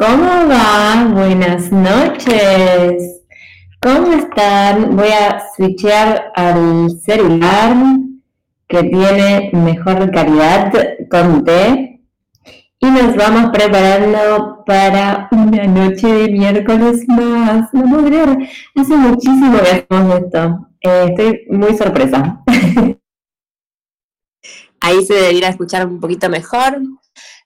¿Cómo va? Buenas noches. ¿Cómo están? Voy a switchear al celular que tiene mejor calidad con T y nos vamos preparando para una noche de miércoles más. No puedo creer, hace muchísimo que hacemos esto. Eh, estoy muy sorpresa. Ahí se debería escuchar un poquito mejor.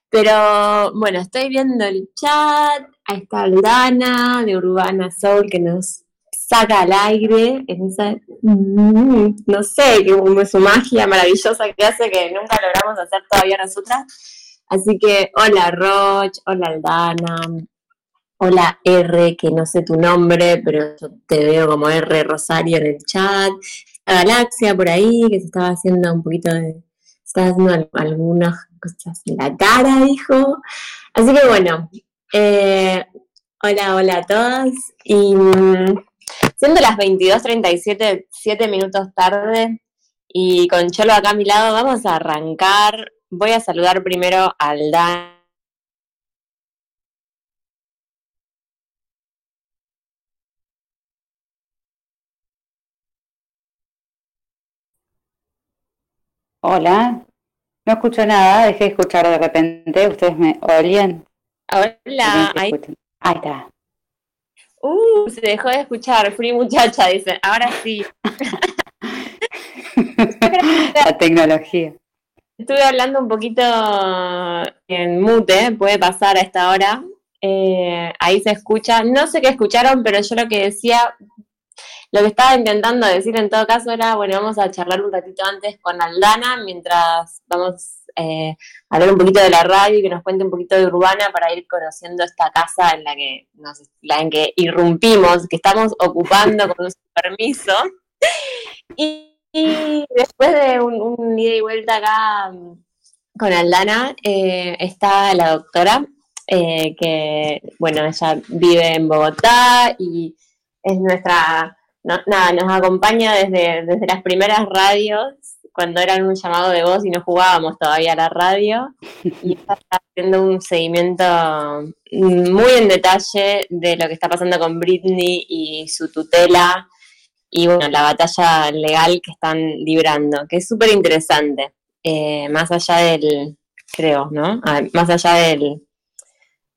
Pero bueno, estoy viendo el chat. Ahí está Aldana de Urbana Soul que nos saca al aire en esa, mm, no sé, su magia maravillosa que hace que nunca logramos hacer todavía nosotras. Así que hola Roch, hola Aldana, hola R, que no sé tu nombre, pero yo te veo como R Rosario en el chat. La Galaxia por ahí, que se estaba haciendo un poquito de, estaba haciendo algunas cosas en la cara, dijo. Así que bueno, eh, hola, hola a todos. Y mm, siendo las 22.37, 7 minutos tarde, y con Cholo acá a mi lado, vamos a arrancar. Voy a saludar primero al Dan. Hola, no escucho nada, dejé de escuchar de repente. ¿Ustedes me oyen? Hola, ahí. ahí está. Uh, se dejó de escuchar, free muchacha, dice. Ahora sí. La tecnología. Estuve hablando un poquito en mute, puede pasar a esta hora. Eh, ahí se escucha. No sé qué escucharon, pero yo lo que decía lo que estaba intentando decir en todo caso era, bueno, vamos a charlar un ratito antes con Aldana mientras vamos eh, a hablar un poquito de la radio y que nos cuente un poquito de Urbana para ir conociendo esta casa en la que nos, la en que irrumpimos, que estamos ocupando con su permiso. Y, después de un, ida y vuelta acá mm, con Aldana, eh, está la doctora, eh, que, bueno, ella vive en Bogotá y es nuestra nada, nos acompaña desde, desde las primeras radios, cuando eran un llamado de voz y no jugábamos todavía a la radio, y está haciendo un seguimiento muy en detalle de lo que está pasando con Britney y su tutela, y bueno, la batalla legal que están librando, que es súper interesante, eh, más allá del, creo, ¿no? Ah, más allá del,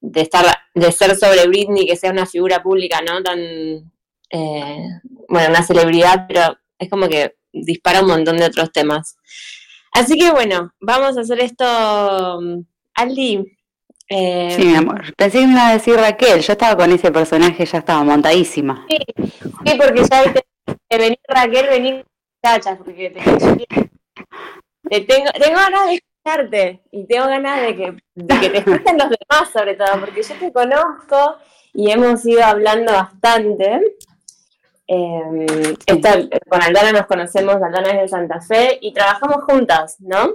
de estar, de ser sobre Britney, que sea una figura pública, ¿no? Tan eh, bueno, una celebridad, pero es como que dispara un montón de otros temas. Así que bueno, vamos a hacer esto, mm, Aldi. Eh, sí, mi amor. Pensé que me iba a decir Raquel. Yo estaba con ese personaje, ya estaba montadísima. Sí, sí porque ya viste, venir Raquel, venir muchachas, porque te, tengo, tengo ganas de escucharte y tengo ganas de que, de que te escuchen los demás, sobre todo, porque yo te conozco y hemos ido hablando bastante. Eh, con Aldana nos conocemos, Aldana es de Santa Fe y trabajamos juntas, ¿no?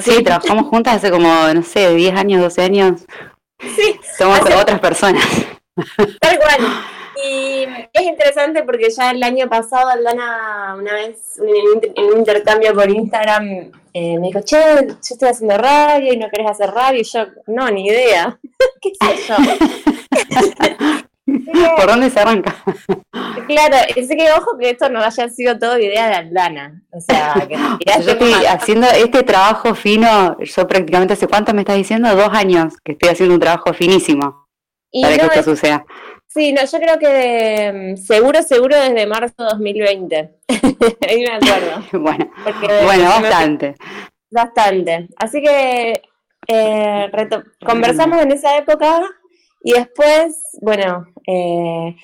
Sí, trabajamos juntas hace como, no sé, 10 años, 12 años. Sí. Somos otras personas. Tal cual. Y es interesante porque ya el año pasado Aldana, una vez en un intercambio por Instagram, eh, me dijo, che, yo estoy haciendo radio y no querés hacer radio. Y yo, no, ni idea. ¿Qué sé yo? ¿Por dónde se arranca? Claro, es que ojo que esto no haya sido todo idea de Aldana. O sea, que yo estoy haciendo este trabajo fino, yo prácticamente hace cuánto me estás diciendo, dos años que estoy haciendo un trabajo finísimo para que esto suceda. Sí, no, yo creo que mm, seguro, seguro desde marzo de 2020. Ahí me acuerdo. bueno, bueno bastante. Bastante. Así que eh, conversamos en esa época y después, bueno, eh,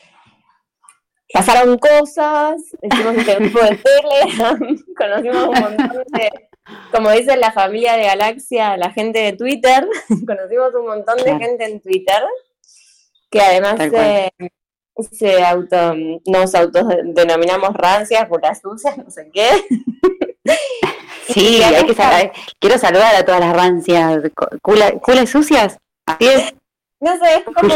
pasaron cosas, hicimos este grupo de Telegram, conocimos un montón de, como dice la familia de Galaxia, la gente de Twitter, conocimos un montón de gente en Twitter, que además se auto, nos autodenominamos rancias, puras sucias, no sé qué. Sí, hay que saber, quiero saludar a todas las rancias, culas sucias, así es. No sé, es como,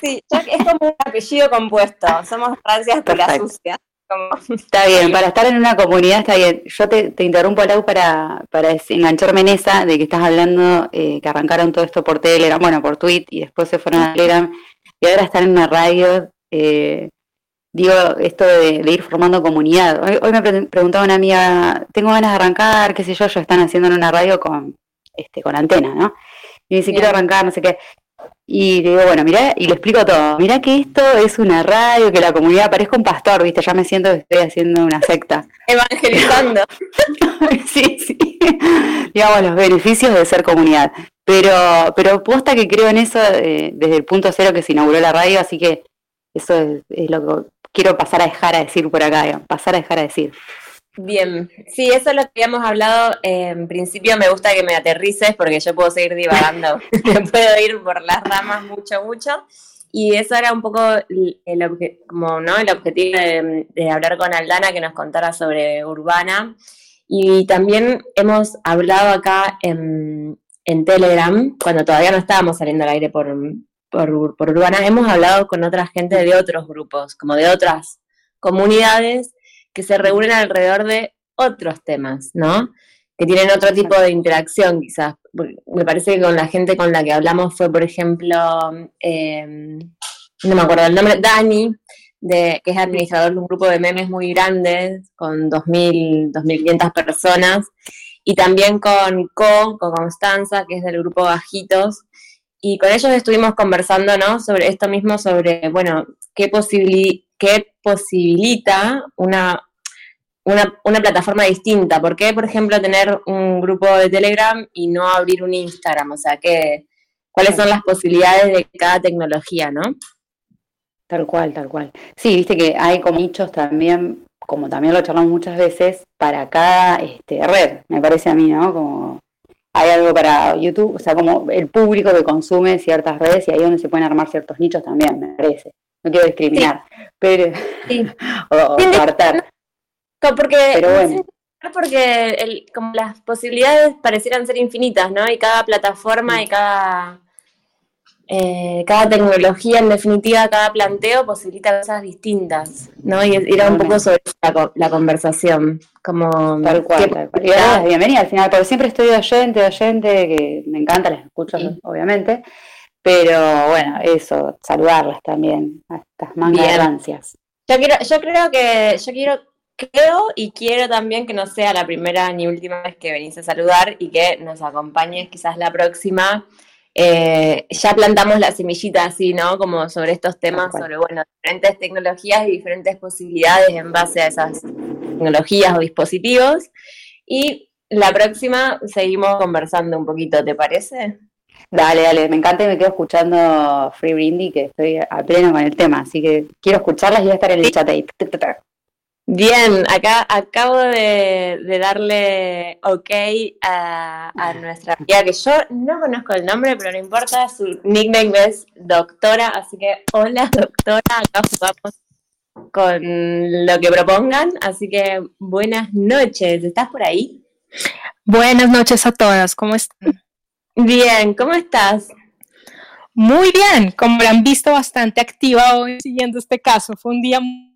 sí, es como un apellido compuesto. Somos rancias por la sucia. Está bien, para estar en una comunidad está bien. Yo te, interrumpo, Lau, para, para engancharme en esa de que estás hablando, eh, que arrancaron todo esto por Telegram, bueno, por Tweet, y después se fueron a Telegram, y ahora están en una radio. Eh, digo, esto de, ir formando comunidad. Hoy, me preguntaba una amiga, tengo ganas de arrancar, qué sé yo, ellos están haciendo en una radio con, este, con antena, ¿no? Y ni siquiera arrancar, no sé qué. Y le digo, bueno, mira, y le explico todo. Mira que esto es una radio, que la comunidad parezca un pastor, ¿viste? Ya me siento que estoy haciendo una secta. Evangelizando. sí, sí. Digamos, los beneficios de ser comunidad. Pero, pero posta que creo en eso eh, desde el punto cero que se inauguró la radio, así que eso es, lo que quiero pasar a dejar a decir por acá, pasar a dejar a decir. Bien, sí, eso es lo que habíamos hablado. en principio me gusta que me aterrices porque yo puedo seguir divagando, puedo ir por las ramas mucho, mucho. Y eso era un poco el, como, ¿no? el objetivo de, hablar con Aldana, que nos contara sobre Urbana. Y también hemos hablado acá en, en Telegram, cuando todavía no estábamos saliendo al aire por, por, por Urbana, hemos hablado con otra gente de otros grupos, como de otras comunidades que se reúnen alrededor de otros temas, ¿no? Que tienen otro tipo de interacción, quizás. Me parece que con la gente con la que hablamos fue, por ejemplo, em, no me acuerdo el nombre, Dani, de, que es administrador de un grupo de memes muy grandes, con 2.000, 2.500 personas, y también con Co, con Constanza, que es del grupo Bajitos, y con ellos estuvimos conversando, ¿no? Sobre esto mismo, sobre, bueno, qué, qué posibilita una, una, plataforma distinta. ¿Por qué, por ejemplo, tener un grupo de Telegram y no abrir un Instagram? O sea, que, ¿cuáles son las posibilidades de cada tecnología, no? Tal cual, tal cual. Sí, viste que hay como nichos también, como también lo charlamos muchas veces, para cada este, red, me parece a mí, ¿no? Como hay algo para YouTube, o sea, como el público que consume ciertas redes y ahí es donde se pueden armar ciertos nichos también, me parece. No quiero discriminar, pero o, apartar. Porque, porque el, como las posibilidades parecieran ser infinitas, ¿no? Y cada plataforma y cada eh, cada tecnología, en definitiva, cada planteo posibilita cosas distintas, ¿no? Y era un poco sobre la, conversación, como... Tal cual, tal cual. bienvenida al final, porque siempre estoy de oyente, de oyente, que me encanta, las escucho, obviamente, pero bueno, eso, saludarlas también, a estas mangas Yo, quiero, yo creo que, yo quiero creo y quiero también que no sea la primera ni última vez que venís a saludar y que nos acompañes quizás la próxima eh, ya plantamos la semillita así, ¿no? Como sobre estos temas, sobre, bueno, diferentes tecnologías y diferentes posibilidades en base a esas tecnologías o dispositivos. Y la próxima seguimos conversando un poquito, ¿te parece? Dale, dale, me encanta y me quedo escuchando Free Brindy, que estoy a pleno con el tema, así que quiero escucharlas y voy a estar en el chat ahí. Bien, acá acabo de, darle ok a, nuestra amiga, que yo no conozco el nombre, pero no importa, su nickname es doctora, así que hola doctora, acá jugamos con lo que propongan, así que buenas noches, ¿estás por ahí? Buenas noches a todas, ¿cómo están? Bien, ¿cómo estás? Muy bien, como han visto, bastante activa hoy siguiendo este caso, fue un día muy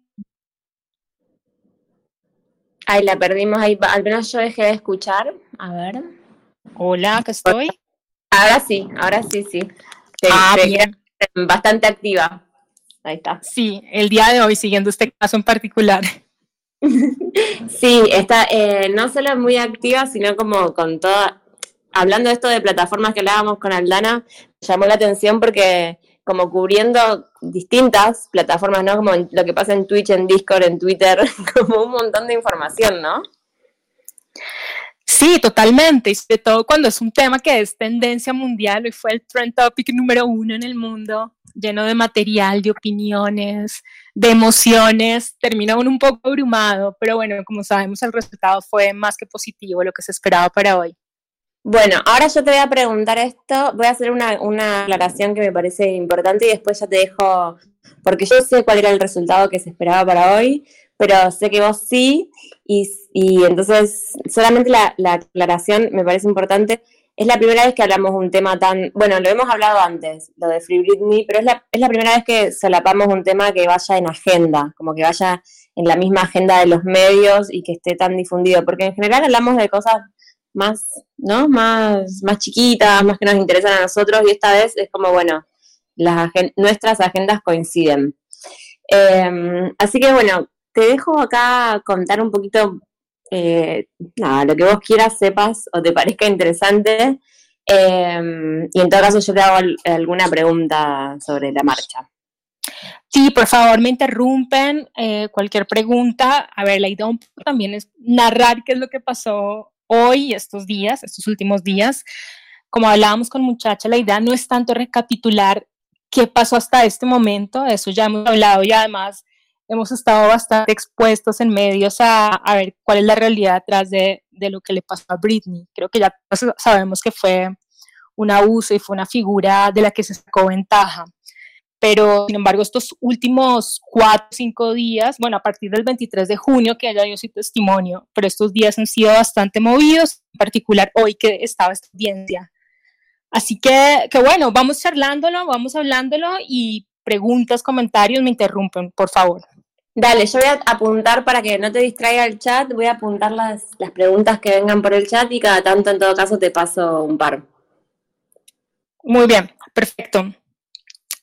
Ahí la perdimos, ahí al menos yo dejé de escuchar. A ver. Hola, ¿qué estoy. Ahora sí, ahora sí, sí. ah, bien. Bastante activa. Ahí está. Sí, el día de hoy, siguiendo este caso en particular. sí, está eh, no solo muy activa, sino como con toda. Hablando de esto de plataformas que hablábamos con Aldana, llamó la atención porque como cubriendo distintas plataformas, ¿no? Como lo que pasa en Twitch, en Discord, en Twitter, como un montón de información, ¿no? Sí, totalmente, y sobre todo cuando es un tema que es tendencia mundial, y fue el trend topic número uno en el mundo, lleno de material, de opiniones, de emociones, termina un poco abrumado, pero bueno, como sabemos el resultado fue más que positivo, lo que se esperaba para hoy. Bueno, ahora yo te voy a preguntar esto, voy a hacer una, una aclaración que me parece importante y después ya te dejo, porque yo sé cuál era el resultado que se esperaba para hoy, pero sé que vos sí, y, y entonces solamente la, la, aclaración me parece importante. es la primera vez que hablamos un tema tan, bueno, lo hemos hablado antes, lo de Free Britney, pero es la, es la primera vez que solapamos un tema que vaya en agenda, como que vaya en la misma agenda de los medios y que esté tan difundido, porque en general hablamos de cosas más, ¿no? Más, más chiquitas, más que nos interesan a nosotros, y esta vez es como, bueno, las nuestras agendas coinciden. Em, así que bueno, te dejo acá contar un poquito eh, nada, lo que vos quieras, sepas o te parezca interesante. Em, y en todo caso yo te hago alguna pregunta sobre la marcha. Sí, por favor, me interrumpen eh, cualquier pregunta. A ver, la idea también es narrar qué es lo que pasó hoy, estos días, estos últimos días. Como hablábamos con muchacha, la idea no es tanto recapitular qué pasó hasta este momento, eso ya hemos hablado y además hemos estado bastante expuestos en medios a, ver cuál es la realidad detrás de, lo que le pasó a Britney. Creo que ya sabemos que fue un abuso y fue una figura de la que se sacó ventaja. Pero, sin embargo, estos últimos cuatro o cinco días, bueno, a partir del 23 de junio, que haya dio su testimonio, pero estos días han sido bastante movidos, en particular hoy que estaba esta audiencia. Así que, que bueno, vamos charlándolo, vamos hablándolo y preguntas, comentarios, me interrumpen, por favor. Dale, yo voy a apuntar para que no te distraiga el chat, voy a apuntar las, las preguntas que vengan por el chat y cada tanto en todo caso te paso un par. Muy bien, perfecto.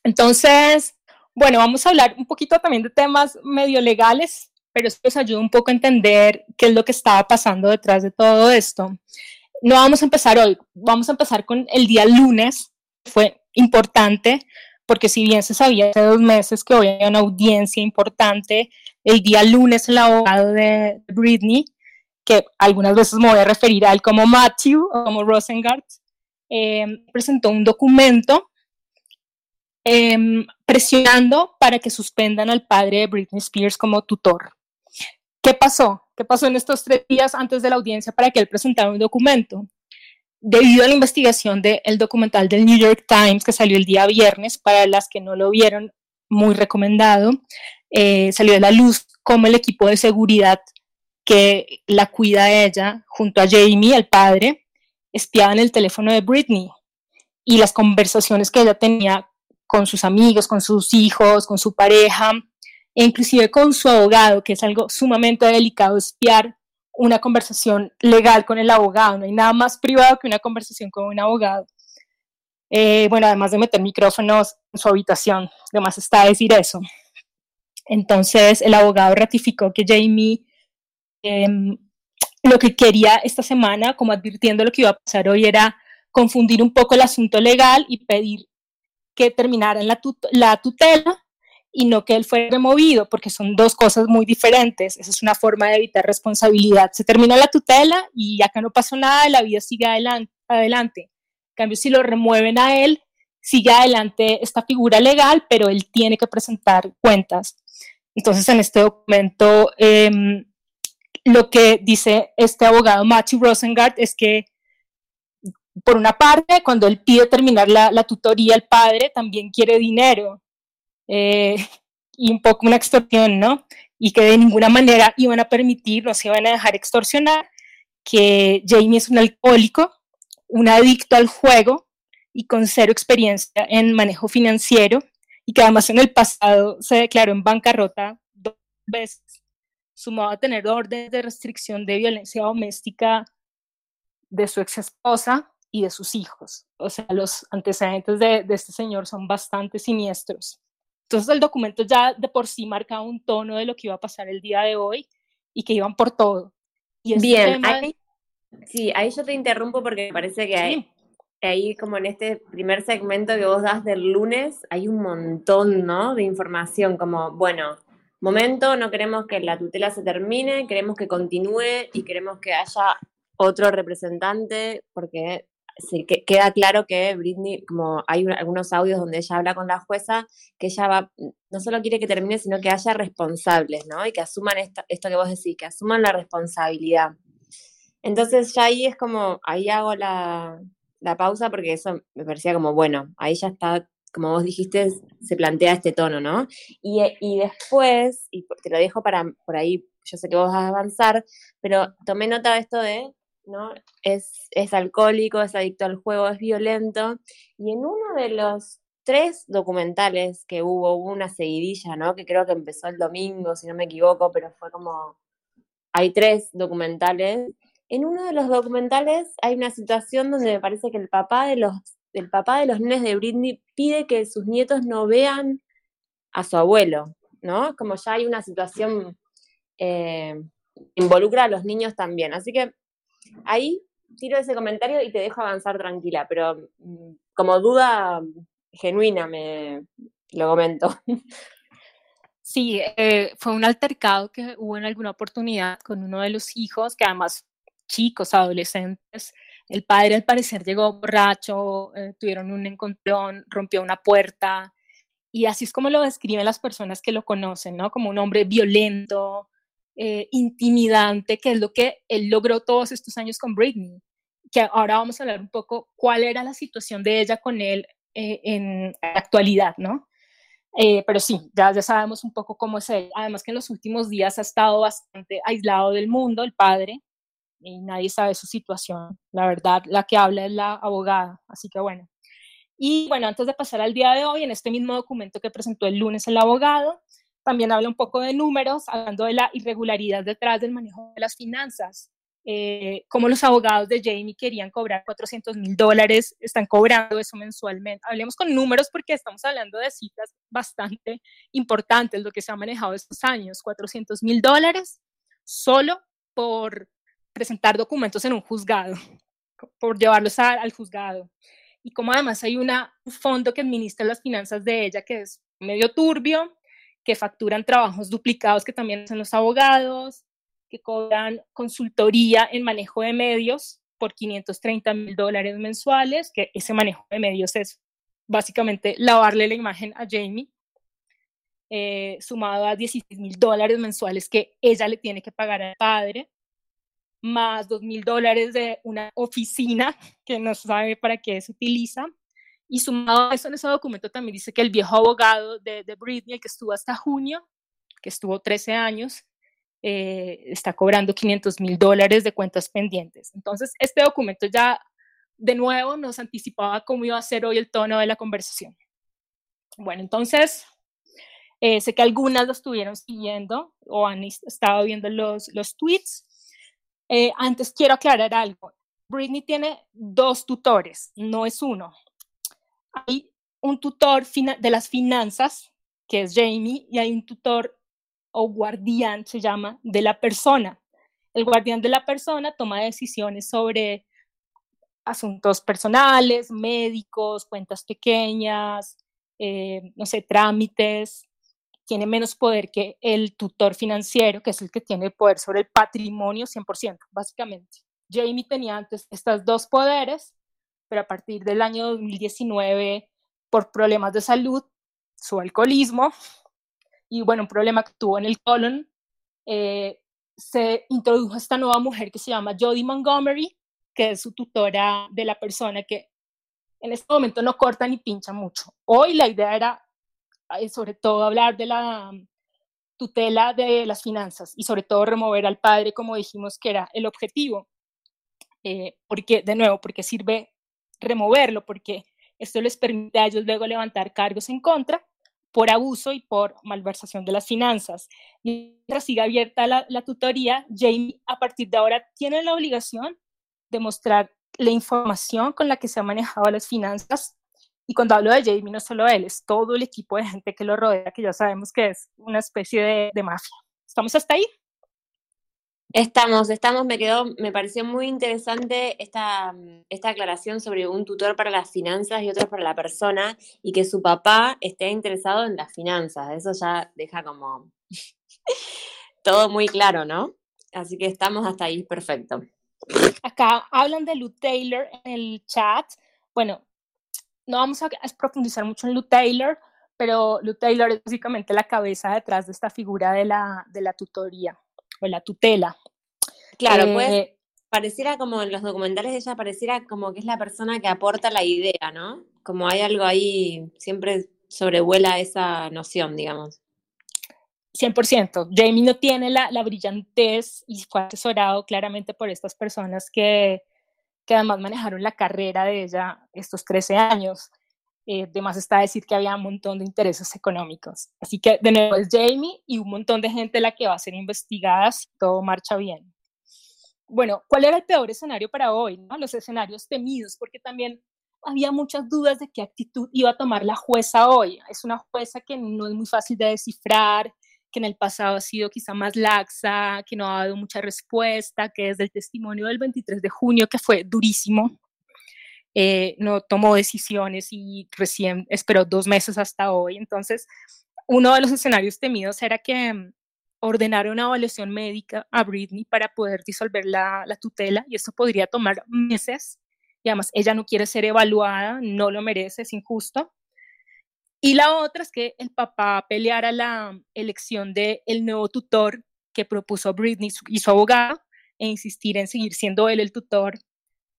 Entonces, bueno, vamos a hablar un poquito también de temas medio legales, pero esto nos ayuda un poco a entender qué es lo que estaba pasando detrás de todo esto. No vamos a empezar hoy, vamos a empezar con el día lunes, fue importante porque si bien se sabía hace dos meses que hoy hay una audiencia importante, el día lunes el abogado de Britney, que algunas veces me voy a referir a él como Matthew o como Rosengart, eh, presentó un documento em, presionando para que suspendan al padre de Britney Spears como tutor. ¿Qué pasó? ¿Qué pasó en estos tres días antes de la audiencia para que él presentara un documento? debido a la investigación del documental del New York Times que salió el día viernes, para las que no lo vieron, muy recomendado, eh, salió de la luz como el equipo de seguridad que la cuida a ella, junto a Jamie, el padre, espiaban el teléfono de Britney y las conversaciones que ella tenía con sus amigos, con sus hijos, con su pareja, e inclusive con su abogado, que es algo sumamente delicado espiar una conversación legal con el abogado, no hay nada más privado que una conversación con un abogado. Eh, bueno, además de meter micrófonos en su habitación, además está decir eso. Entonces, el abogado ratificó que Jamie em, lo que quería esta semana, como advirtiendo lo que iba a pasar hoy, era confundir un poco el asunto legal y pedir que terminaran la, la tutela y no que él fue removido, porque son dos cosas muy diferentes. Esa es una forma de evitar responsabilidad. Se terminó la tutela y acá no pasó nada, la vida sigue adelante. adelante. En cambio, si lo remueven a él, sigue adelante esta figura legal, pero él tiene que presentar cuentas. Entonces, en este documento, em, lo que dice este abogado Matthew Rosengart es que, por una parte, cuando él pide terminar la, la tutoría, el padre también quiere dinero eh, y un poco una extorsión, ¿no? Y que de ninguna manera iban a permitir, no se iban a dejar extorsionar, que Jamie es un alcohólico, un adicto al juego y con cero experiencia en manejo financiero y que además en el pasado se declaró en bancarrota dos veces, sumado a tener órdenes de restricción de violencia doméstica de su ex esposa y de sus hijos. O sea, los antecedentes de, de este señor son bastante siniestros. Entonces el documento ya de por sí marcaba un tono de lo que iba a pasar el día de hoy y que iban por todo. Y este Bien, ahí, sí, ahí yo te interrumpo porque me parece que hay, ahí como en este primer segmento que vos das del lunes hay un montón, ¿no? De información como, bueno, momento, no queremos que la tutela se termine, queremos que continúe y queremos que haya otro representante porque sí, que, queda claro que Britney, como hay algunos audios donde ella habla con la jueza, que ella va, no solo quiere que termine, sino que haya responsables, ¿no? Y que asuman esto, esto que vos decís, que asuman la responsabilidad. Entonces ya ahí es como, ahí hago la, la pausa porque eso me parecía como, bueno, ahí ya está, como vos dijiste, se plantea este tono, ¿no? Y, y después, y te lo dejo para por ahí, yo sé que vos vas a avanzar, pero tomé nota de esto de ¿no? Es, es alcohólico, es adicto al juego, es violento. Y en uno de los tres documentales que hubo, hubo una seguidilla, ¿no? Que creo que empezó el domingo, si no me equivoco, pero fue como... Hay tres documentales. En uno de los documentales hay una situación donde me parece que el papá de los, el papá de los nenes de Britney pide que sus nietos no vean a su abuelo, ¿no? Como ya hay una situación eh, involucra a los niños también. Así que ahí tiro ese comentario y te dejo avanzar tranquila, pero mm, como duda genuina me lo comento. Sí, eh, fue un altercado que hubo en alguna oportunidad con uno de los hijos, que además chicos, adolescentes. El padre al parecer llegó borracho, eh, tuvieron un encontrón, rompió una puerta, y así es como lo describen las personas que lo conocen, ¿no? Como un hombre violento, eh, intimidante, que es lo que él logró todos estos años con Britney. Que ahora vamos a hablar un poco cuál era la situación de ella con él eh, en la actualidad, ¿no? Eh, pero sí, ya, ya sabemos un poco cómo es él. Además que en los últimos días ha estado bastante aislado del mundo, el padre, y nadie sabe su situación. La verdad, la que habla es la abogada. Así que bueno, y bueno, antes de pasar al día de hoy, en este mismo documento que presentó el lunes el abogado, también habla un poco de números, hablando de la irregularidad detrás del manejo de las finanzas. Eh, los abogados de Jamie querían cobrar 400 mil dólares, están cobrando eso mensualmente. Hablemos con números porque estamos hablando de cifras bastante importantes, lo que se ha manejado estos años, 400 mil dólares solo por presentar documentos en un juzgado, por llevarlos al juzgado y como además hay una, un fondo que administra las finanzas de ella que es medio turbio, que facturan trabajos duplicados que también hacen los abogados, que cobran consultoría en manejo de medios por 530 mil dólares mensuales, que ese manejo de medios es básicamente lavarle la imagen a Jamie, eh, sumado a 16 mil dólares mensuales que ella le tiene que pagar al padre más dos mil dólares de una oficina que no sabe para qué se utiliza. Y sumado a eso, en ese documento también dice que el viejo abogado de, de Britney, el que estuvo hasta junio, que estuvo 13 años, eh, está cobrando 500 mil dólares de cuentas pendientes. Entonces, este documento ya de nuevo nos anticipaba cómo iba a ser hoy el tono de la conversación. Bueno, entonces, eh, sé que algunas lo estuvieron siguiendo o han estado viendo los, los tweets. Eh, antes quiero aclarar algo. Britney tiene dos tutores, no es uno. Hay un tutor de las finanzas, que es Jamie, y hay un tutor o guardián, se llama, de la persona. El guardián de la persona toma decisiones sobre asuntos personales, médicos, cuentas pequeñas, eh, no sé, trámites, tiene menos poder que el tutor financiero, que es el que tiene poder sobre el patrimonio 100%, básicamente. Jamie tenía antes estos dos poderes, pero a partir del año 2019, por problemas de salud, su alcoholismo y, bueno, un problema que tuvo en el colon, eh, se introdujo esta nueva mujer que se llama Jodie Montgomery, que es su tutora de la persona que en este momento no corta ni pincha mucho. Hoy la idea era sobre todo hablar de la mm, tutela de las finanzas y sobre todo remover al padre, como dijimos que era el objetivo. Eh, porque, de nuevo, porque sirve removerlo, porque esto les permite a ellos luego levantar cargos en contra por abuso y por malversación de las finanzas. Mientras siga abierta la, tutoría, Jamie a partir de ahora tiene la obligación de mostrar la información con la que se han manejado las finanzas y cuando hablo de Jamie, no solo él, es todo el equipo de gente que lo rodea, que ya sabemos que es una especie de, de mafia. ¿Estamos hasta ahí? Estamos, estamos, me quedó, me pareció muy interesante esta, esta aclaración sobre un tutor para las finanzas y otro para la persona y que su papá esté interesado en las finanzas. Eso ya deja como todo muy claro, ¿no? Así que estamos hasta ahí, perfecto. Acá hablan de Lou Taylor en el chat. Bueno, no vamos a, profundizar mucho en Lou Taylor, pero Lou Taylor es básicamente la cabeza detrás de esta figura de la, de la tutoría o la tutela. Claro, pues eh, pareciera como en los documentales de ella, pareciera como que es la persona que aporta la idea, ¿no? Como hay algo ahí, siempre sobrevuela esa noción, digamos. 100%. Jamie no tiene la, la, brillantez y fue asesorado claramente por estas personas que, que además manejaron la carrera de ella estos 13 años. Eh, además está decir que había un montón de intereses económicos. Así que de nuevo es Jamie y un montón de gente la que va a ser investigada si todo marcha bien. Bueno, ¿cuál era el peor escenario para hoy? No? Los escenarios temidos, porque también había muchas dudas de qué actitud iba a tomar la jueza hoy. Es una jueza que no es muy fácil de descifrar, que en el pasado ha sido quizá más laxa, que no ha dado mucha respuesta, que desde el testimonio del 23 de junio, que fue durísimo, eh, no tomó decisiones y recién esperó dos meses hasta hoy. Entonces, uno de los escenarios temidos era que mm, ordenara una evaluación médica a Britney para poder disolver la, la tutela y esto podría tomar meses. Y además, ella no quiere ser evaluada, no lo merece, es injusto. Y la otra es que el papá peleara la elección del el nuevo tutor que propuso Britney y su abogado e insistir en seguir siendo él el tutor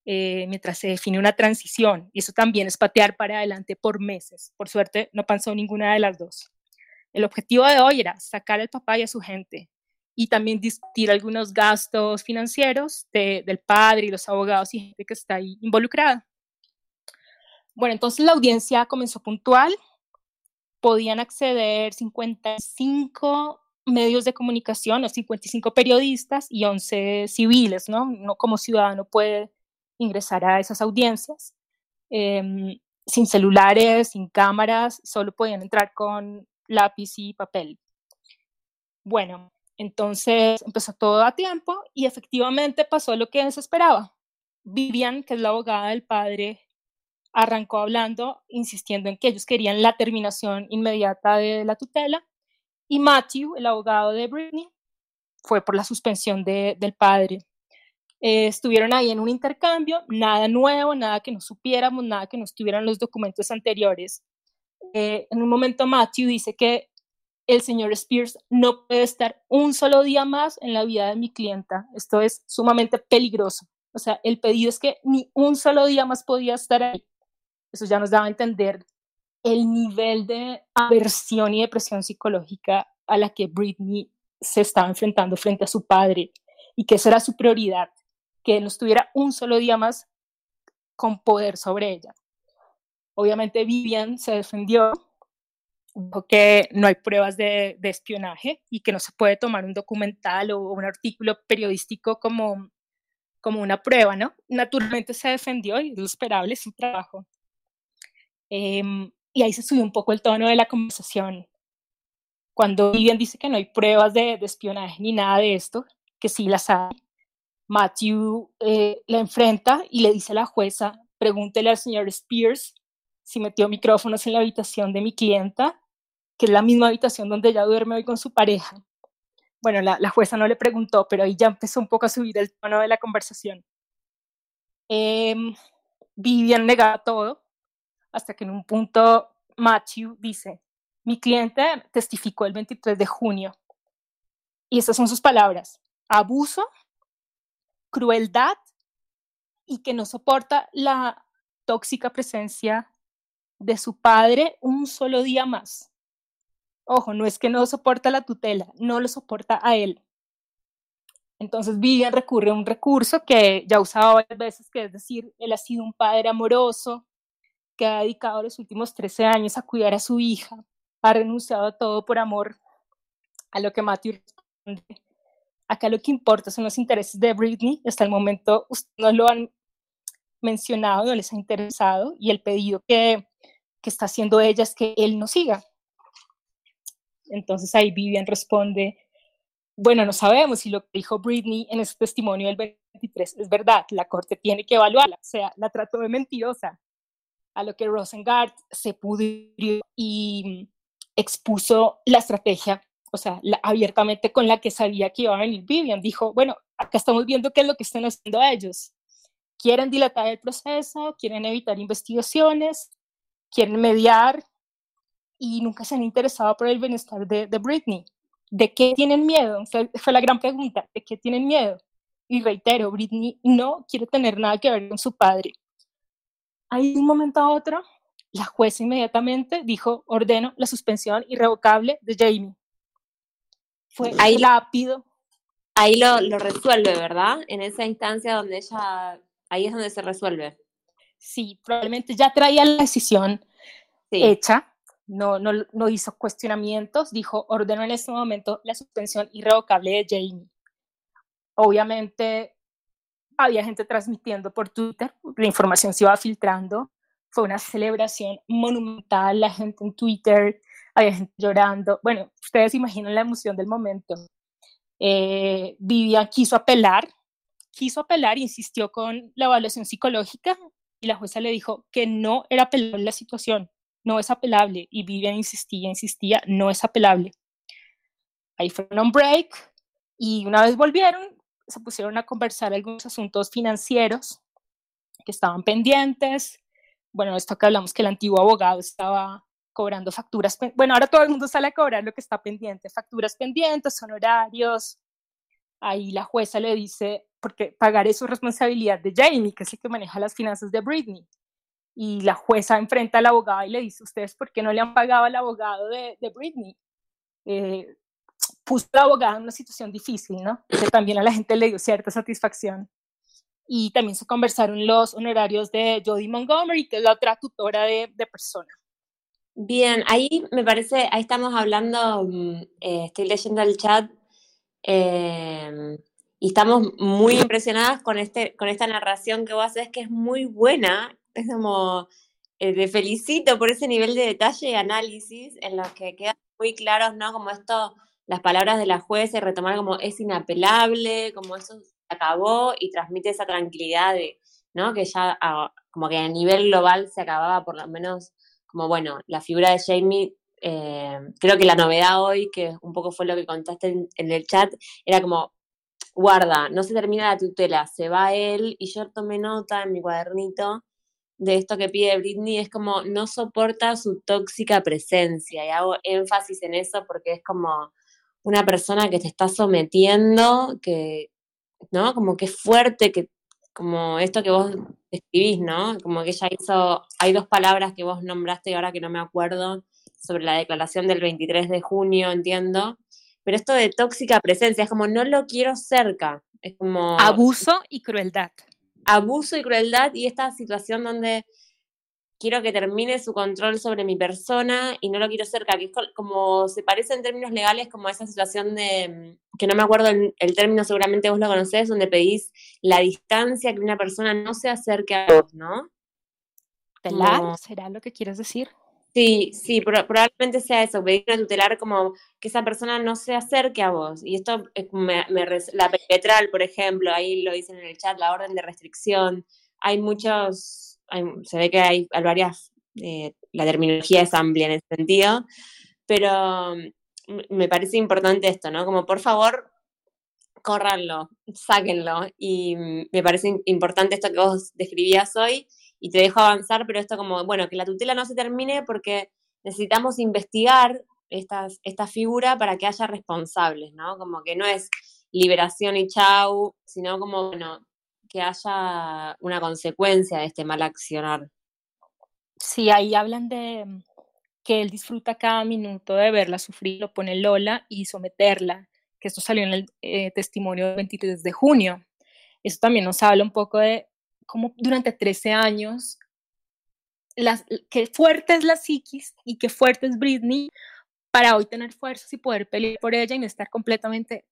eh, mientras se define una transición. Y eso también es patear para adelante por meses. Por suerte no pasó ninguna de las dos. El objetivo de hoy era sacar al papá y a su gente y también discutir algunos gastos financieros del padre y los abogados y gente que está ahí involucrada. Bueno, entonces la audiencia comenzó puntual, podían acceder 55 medios de comunicación o 55 periodistas y 11 civiles, ¿no? No como ciudadano puede ingresar a esas audiencias. Em, sin celulares, sin cámaras, solo podían entrar con lápiz y papel. Bueno, entonces empezó todo a tiempo y efectivamente pasó lo que se esperaba. Vivian, que es la abogada del padre, arrancó hablando, insistiendo en que ellos querían la terminación inmediata de la tutela, y Matthew, el abogado de Britney, fue por la suspensión de, del padre. Eh, estuvieron ahí en un intercambio, nada nuevo, nada que no supiéramos, nada que no estuvieran los documentos anteriores. Eh, en un momento Matthew dice que el señor Spears no puede estar un solo día más en la vida de mi clienta. Esto es sumamente peligroso. O sea, el pedido es que ni un solo día más podía estar ahí. Eso ya nos daba a entender el nivel de aversión y depresión psicológica a la que Britney se estaba enfrentando frente a su padre y que esa era su prioridad, que no estuviera un solo día más con poder sobre ella. Obviamente Vivian se defendió, dijo que no hay pruebas de, de, espionaje y que no se puede tomar un documental o un artículo periodístico como, como una prueba, ¿no? Naturalmente se defendió y lo esperable, es su trabajo. Em, y ahí se subió un poco el tono de la conversación. Cuando Vivian dice que no hay pruebas de, espionaje ni nada de esto, que sí las hay, Matthew eh, la enfrenta y le dice a la jueza, pregúntele al señor Spears si metió micrófonos en la habitación de mi clienta, que es la misma habitación donde ella duerme hoy con su pareja. Bueno, la, la jueza no le preguntó, pero ahí ya empezó un poco a subir el tono de la conversación. Eh, Vivian negaba todo, hasta que en un punto Matthew dice, mi cliente testificó el 23 de junio, y estas son sus palabras, abuso, crueldad y que no soporta la tóxica presencia de su padre un solo día más. Ojo, no es que no soporta la tutela, no lo soporta a él. Entonces Vivian recurre a un recurso que ya usaba varias veces, que es decir, él ha sido un padre amoroso, que ha dedicado los últimos 13 años a cuidar a su hija, ha renunciado a todo por amor a lo que Matthew responde. Acá lo que importa son los intereses de Britney. Hasta el momento no lo han mencionado, no les ha interesado y el pedido que, que está haciendo ella es que él no siga. Entonces ahí Vivian responde, bueno, no sabemos si lo que dijo Britney en ese testimonio del 23 es verdad, la corte tiene que evaluarla, o sea, la trató de mentirosa, a lo que Rosengart se pudrió y expuso la estrategia, o sea, abiertamente con la que sabía que iba a venir Vivian. Dijo, bueno, acá estamos viendo qué es lo que están haciendo ellos. Quieren dilatar el proceso, quieren evitar investigaciones, quieren mediar y nunca se han interesado por el bienestar de, Britney. ¿De qué tienen miedo? fue la gran pregunta, ¿de qué tienen miedo? Y reitero, Britney no quiere tener nada que ver con su padre ahí un momento a otro, la jueza inmediatamente dijo, ordeno la suspensión irrevocable de Jamie. Fue ahí, rápido. Ahí lo, lo resuelve, ¿verdad? En esa instancia donde ella, ahí es donde se resuelve. Sí, probablemente ya traía la decisión hecha, no, no, no hizo cuestionamientos, dijo, ordeno en este momento la suspensión irrevocable de Jamie. Obviamente había gente transmitiendo por Twitter, la información se iba filtrando, fue una celebración monumental, la gente en Twitter, había gente llorando, bueno, ustedes imaginan la emoción del momento. Eh, Vivian quiso apelar, quiso apelar, insistió con la evaluación psicológica y la jueza le dijo que no era apelable la situación, no es apelable. Y Vivian insistía, insistía, no es apelable. Ahí fueron un break y una vez volvieron, se pusieron a conversar algunos asuntos financieros que estaban pendientes. Bueno, esto que hablamos que el antiguo abogado estaba cobrando facturas. Bueno, ahora todo el mundo sale a cobrar lo que está pendiente, facturas pendientes, honorarios. Ahí la jueza le dice, porque pagar es su responsabilidad de Jamie, que es el que maneja las finanzas de Britney y la jueza enfrenta al abogado y le dice, ¿ustedes por qué no le han pagado al abogado de, de Britney? Eh, puso al abogado en una situación difícil, ¿no? Que también a la gente le dio cierta satisfacción. Y también se conversaron los honorarios de Jodie Montgomery, que es la otra tutora de, de persona. Bien, ahí me parece, ahí estamos hablando, mm, eh, estoy leyendo el chat, eh, y estamos muy impresionadas con, este, con esta narración que vos haces, que es muy buena es como, eh, te felicito por ese nivel de detalle y análisis en los que quedan muy claros, ¿no? Como esto, las palabras de la jueza y retomar como es inapelable, como eso se acabó y transmite esa tranquilidad de, ¿no? Que ya ah, como que a nivel global se acababa por lo menos como, bueno, la figura de Jamie eh, creo que la novedad hoy, que un poco fue lo que contaste en, el chat, era como, guarda, no se termina la tutela, se va él, y yo tomé nota en mi cuadernito de esto que pide Britney es como no soporta su tóxica presencia y hago énfasis en eso porque es como una persona que te está sometiendo, que, ¿no? Como que es fuerte, que como esto que vos escribís, ¿no? Como que ella hizo, hay dos palabras que vos nombraste y ahora que no me acuerdo, sobre la declaración del 23 de junio, entiendo, pero esto de tóxica presencia es como no lo quiero cerca, es como... Abuso y crueldad. Abuso y crueldad y esta situación donde quiero que termine su control sobre mi persona y no lo quiero cerca, que es como se parece en términos legales como esa situación de, mm, que no me acuerdo el, término, seguramente vos lo conocés, donde pedís la distancia que una persona no se acerque a vos, ¿no? ¿Será lo que quieres decir? Sí, sí, probablemente sea eso, pedir una tutelar como que esa persona no se acerque a vos. Y esto, me, la perpetral, por ejemplo, ahí lo dicen en el chat, la orden de restricción. Hay muchos, se ve que hay, varias, eh, la terminología es amplia en ese sentido, pero mm, me parece importante esto, ¿no? Como por favor, córranlo, sáquenlo. Y mm, me parece importante esto que vos describías hoy y te dejo avanzar, pero esto como, bueno, que la tutela no se termine porque necesitamos investigar estas, esta figura para que haya responsables, ¿no? Como que no es liberación y chau, sino como, bueno, que haya una consecuencia de este mal accionar. Sí, ahí hablan de que él disfruta cada minuto de verla sufrir, lo pone Lola y someterla, que esto salió en el eh, testimonio del 23 de junio. Eso también nos habla un poco de como durante 13 años, las, qué fuerte es la psiquis y qué fuerte es Britney para hoy tener fuerzas y poder pelear por ella y no estar completamente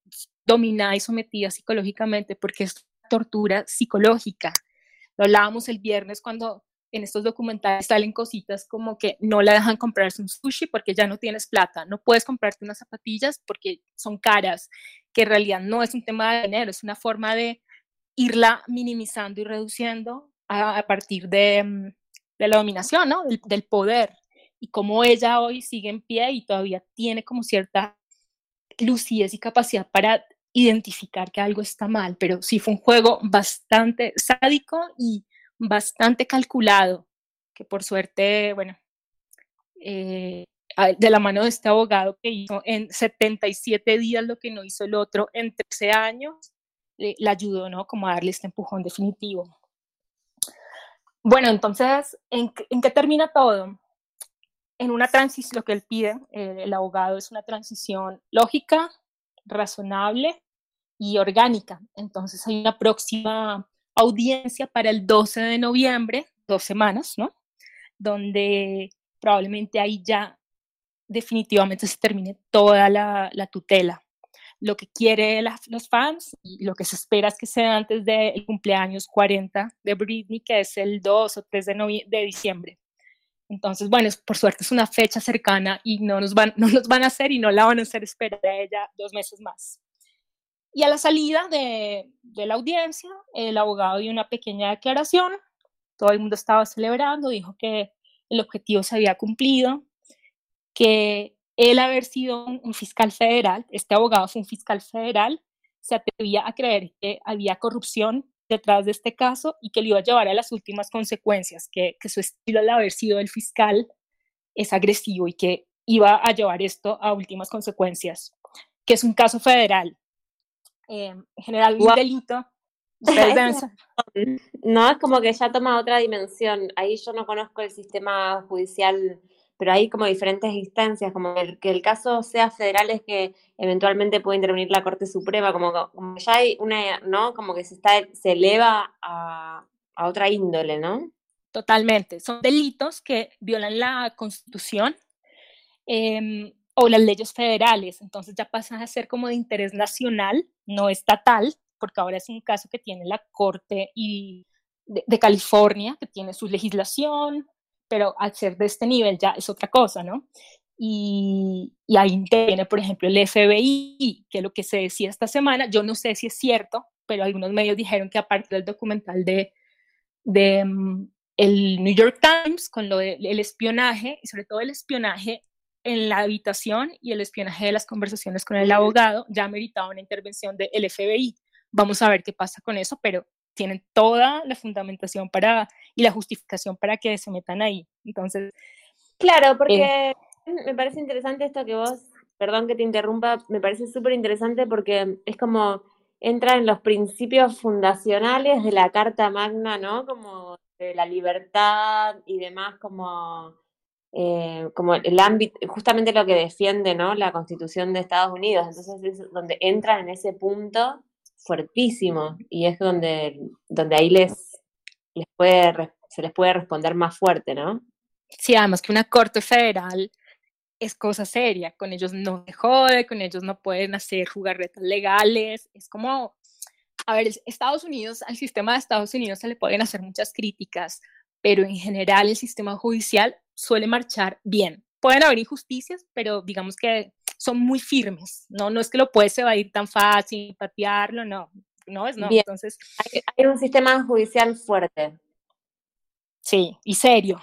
dominada y sometida psicológicamente, porque es tortura psicológica. Lo hablábamos el viernes cuando en estos documentales salen cositas como que no la dejan comprarse un sushi porque ya no tienes plata, no puedes comprarte unas zapatillas porque son caras, que en realidad no es un tema de dinero, es una forma de irla minimizando y reduciendo a, partir de, mm, de, la dominación, ¿no? Del, poder. Y como ella hoy sigue en pie y todavía tiene como cierta lucidez y capacidad para identificar que algo está mal, pero sí fue un juego bastante sádico y bastante calculado, que por suerte, bueno, eh, de la mano de este abogado que hizo en 77 días lo que no hizo el otro en 13 años, le, ayudó, ¿no? Como a darle este empujón definitivo. Bueno, entonces, ¿en, qué termina todo? En una transición, lo que él pide, el abogado, es una transición lógica, razonable y orgánica. Entonces hay una próxima audiencia para el 12 de noviembre, dos semanas, ¿no? Donde probablemente ahí ya definitivamente se termine toda la, tutela. Lo que quieren los fans y lo que se espera es que sea antes del cumpleaños 40 de Britney, que es el 2 o 3 de, de diciembre. Entonces, bueno, por suerte es una fecha cercana y no nos, van, no nos van a hacer y no la van a hacer esperar a ella dos meses más. Y a la salida de, de la audiencia, el abogado dio una pequeña declaración, todo el mundo estaba celebrando, dijo que el objetivo se había cumplido, que él haber sido un, fiscal federal, este abogado fue un fiscal federal, se atrevía a creer que había corrupción detrás de este caso y que le iba a llevar a las últimas consecuencias, que, que su estilo al haber sido el fiscal es agresivo y que iba a llevar esto a últimas consecuencias, que es un caso federal, eh, en general un delito. no, es como que ya toma otra dimensión. Ahí yo no conozco el sistema judicial, pero hay como diferentes instancias, como que el caso sea federal es que eventualmente puede intervenir la Corte Suprema, como, como ya hay una, ¿no? Como que se, está, se eleva a, a otra índole, ¿no? Totalmente. Son delitos que violan la Constitución. Eh, o las leyes federales, entonces ya pasan a ser como de interés nacional, no estatal, porque ahora es un caso que tiene la Corte y de, California, que tiene su legislación, pero al ser de este nivel ya es otra cosa, ¿no? Y, y, ahí interviene, por ejemplo, el FBI, que lo que se decía esta semana, yo no sé si es cierto, pero algunos medios dijeron que aparte del documental de, de mm, el New York Times, con lo del espionaje, y sobre todo el espionaje en la habitación y el espionaje de las conversaciones con el abogado ya meritaba una intervención del FBI. Vamos a ver qué pasa con eso, pero tienen toda la fundamentación para y la justificación para que se metan ahí. Entonces, claro, porque eh, me parece interesante esto que vos, perdón que te interrumpa, me parece súper interesante porque es como entra en los principios fundacionales de la Carta Magna, ¿no? Como de la libertad y demás, como eh, como el ámbito, justamente lo que defiende ¿no? la Constitución de Estados Unidos. Entonces es donde entran en ese punto fuertísimo y es donde, donde ahí les, les puede, se les puede responder más fuerte, ¿no? Sí, además que una corte federal es cosa seria, con ellos no se jode, con ellos no pueden hacer jugarretas legales, es como, a ver, Estados Unidos, al sistema de Estados Unidos se le pueden hacer muchas críticas, pero en general el sistema judicial suele marchar bien. Pueden haber injusticias, pero digamos que son muy firmes, ¿no? No es que lo puedes evadir tan fácil, patearlo, no, no es no. Entonces, hay, un sistema judicial fuerte. Sí, y serio.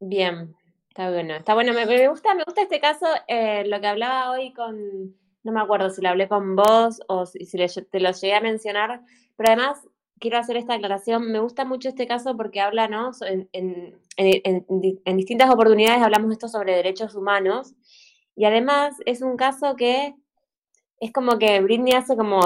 Bien, está bueno, está bueno, me, gusta, me gusta este caso, eh, lo que hablaba hoy con, no me acuerdo si lo hablé con vos o si, te lo llegué a mencionar, pero además quiero hacer esta aclaración. Me gusta mucho este caso porque habla, ¿no? En, distintas oportunidades hablamos esto sobre derechos humanos. Y además es un caso que es como que Britney hace como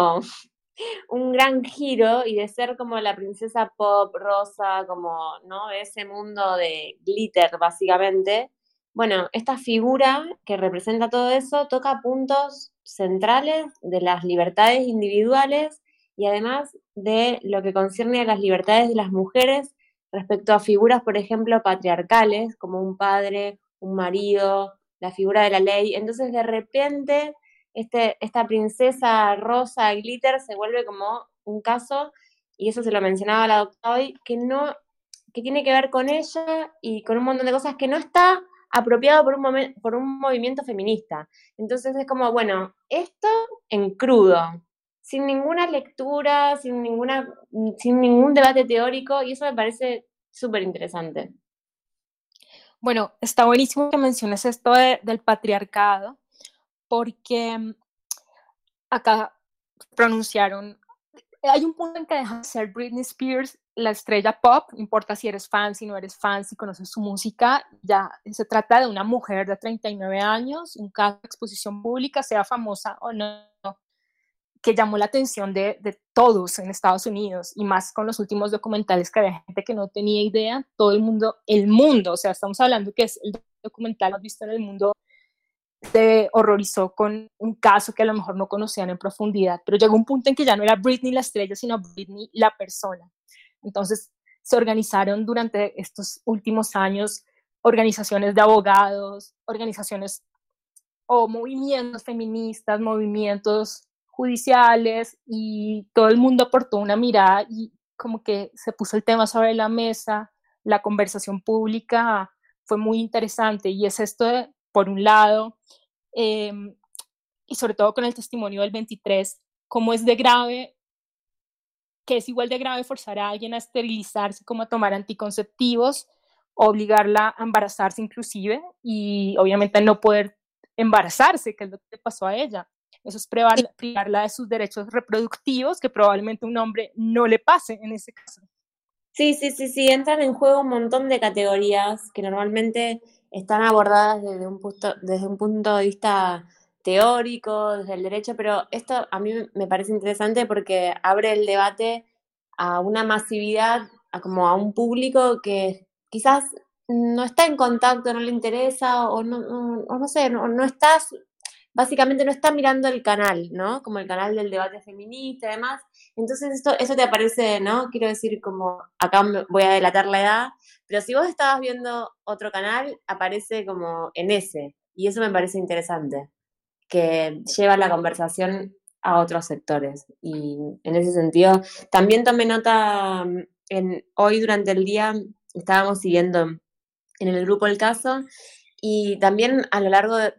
un gran giro y de ser como la princesa pop, rosa, como, ¿no? Ese mundo de glitter, básicamente. Bueno, esta figura que representa todo eso toca puntos centrales de las libertades individuales y además de lo que concierne a las libertades de las mujeres respecto a figuras, por ejemplo, patriarcales, como un padre, un marido, la figura de la ley. Entonces, de repente, este, esta princesa rosa glitter se vuelve como un caso, y eso se lo mencionaba la doctora hoy, que no, que tiene que ver con ella y con un montón de cosas que no está apropiado por un, por un movimiento feminista. Entonces es como, bueno, esto en crudo, sin ninguna lectura, sin, ninguna, sin ningún debate teórico, y eso me parece súper interesante. Bueno, está buenísimo que menciones esto del patriarcado, porque mm, acá pronunciaron, hay un punto en que deja de ser Britney Spears la estrella pop, importa si eres fan, si no eres fan, si conoces su música, ya se trata de una mujer de 39 años, un caso de exposición pública, sea famosa o no, que llamó la atención de, todos en Estados Unidos y más con los últimos documentales que había gente que no tenía idea, todo el mundo, el mundo, o sea, estamos hablando que es el documental más visto en el mundo se horrorizó con un caso que a lo mejor no conocían en profundidad, pero llegó un punto en que ya no era Britney la estrella, sino Britney la persona. Entonces se organizaron durante estos últimos años organizaciones de abogados, organizaciones o movimientos feministas, movimientos judiciales y todo el mundo aportó una mirada y como que se puso el tema sobre la mesa, la conversación pública fue muy interesante y es esto por un lado, em, y sobre todo con el testimonio del 23, cómo es de grave, que es igual de grave forzar a alguien a esterilizarse como a tomar anticonceptivos, obligarla a embarazarse inclusive y obviamente no poder embarazarse, que es lo que pasó a ella. Eso es privarla de sus derechos reproductivos, que probablemente un hombre no le pase en ese caso. Sí, sí, sí, sí, entran en juego un montón de categorías que normalmente están abordadas desde un punto, desde un punto de vista teórico, desde el derecho, pero esto a mí me parece interesante porque abre el debate a una masividad, a como a un público que quizás no está en contacto, no le interesa o no, o no sé, no, no estás básicamente no está mirando el canal, ¿no? Como el canal del debate feminista y demás. Entonces esto, eso te aparece, ¿no? Quiero decir, como acá voy a delatar la edad, pero si vos estabas viendo otro canal, aparece como en ese. Y eso me parece interesante, que lleva la conversación a otros sectores. Y en ese sentido, también tomé nota, mm, en, hoy durante el día estábamos siguiendo en el grupo el caso y también a lo largo de,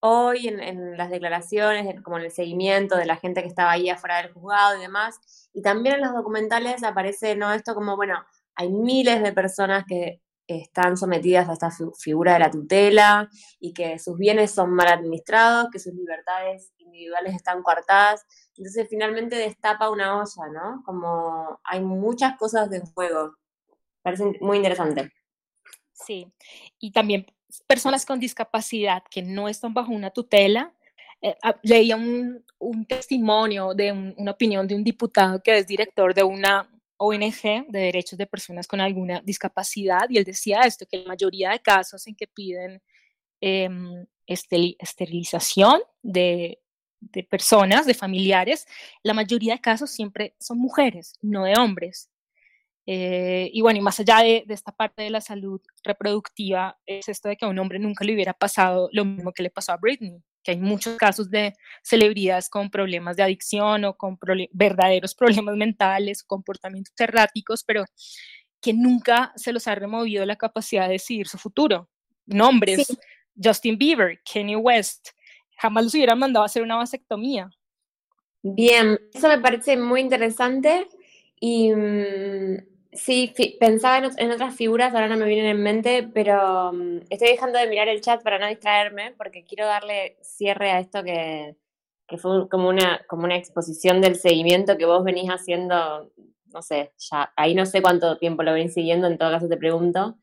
hoy en, las declaraciones, como en el seguimiento de la gente que estaba ahí afuera del juzgado y demás, y también en los documentales aparece no esto como, bueno, hay miles de personas que están sometidas a esta figura de la tutela y que sus bienes son mal administrados, que sus libertades individuales están coartadas. Entonces finalmente destapa una olla, ¿no? Como hay muchas cosas de juego. Parece muy interesante. Sí, y también personas con discapacidad que no están bajo una tutela. Eh, ah, leía un, testimonio de una opinión de un diputado que es director de una ONG de derechos de personas con alguna discapacidad y él decía esto, que la mayoría de casos en que piden em, esterilización de personas, de familiares, la mayoría de casos siempre son mujeres, no de hombres. Eh, y bueno, y más allá de, esta parte de la salud reproductiva, es esto de que a un hombre nunca le hubiera pasado lo mismo que le pasó a Britney, que hay muchos casos de celebridades con problemas de adicción o con verdaderos problemas mentales, comportamientos erráticos, pero que nunca se los ha removido la capacidad de decidir su futuro. Nombres, Justin Bieber, Kanye West, jamás los hubieran mandado a hacer una vasectomía. Bien, eso me parece muy interesante y mm, sí, pensaba en, otras figuras, ahora no me vienen en mente, pero mm, estoy dejando de mirar el chat para no distraerme, porque quiero darle cierre a esto que, fue como una, como una exposición del seguimiento que vos venís haciendo, no sé, ya, ahí no sé cuánto tiempo lo venís siguiendo, en todo caso te pregunto,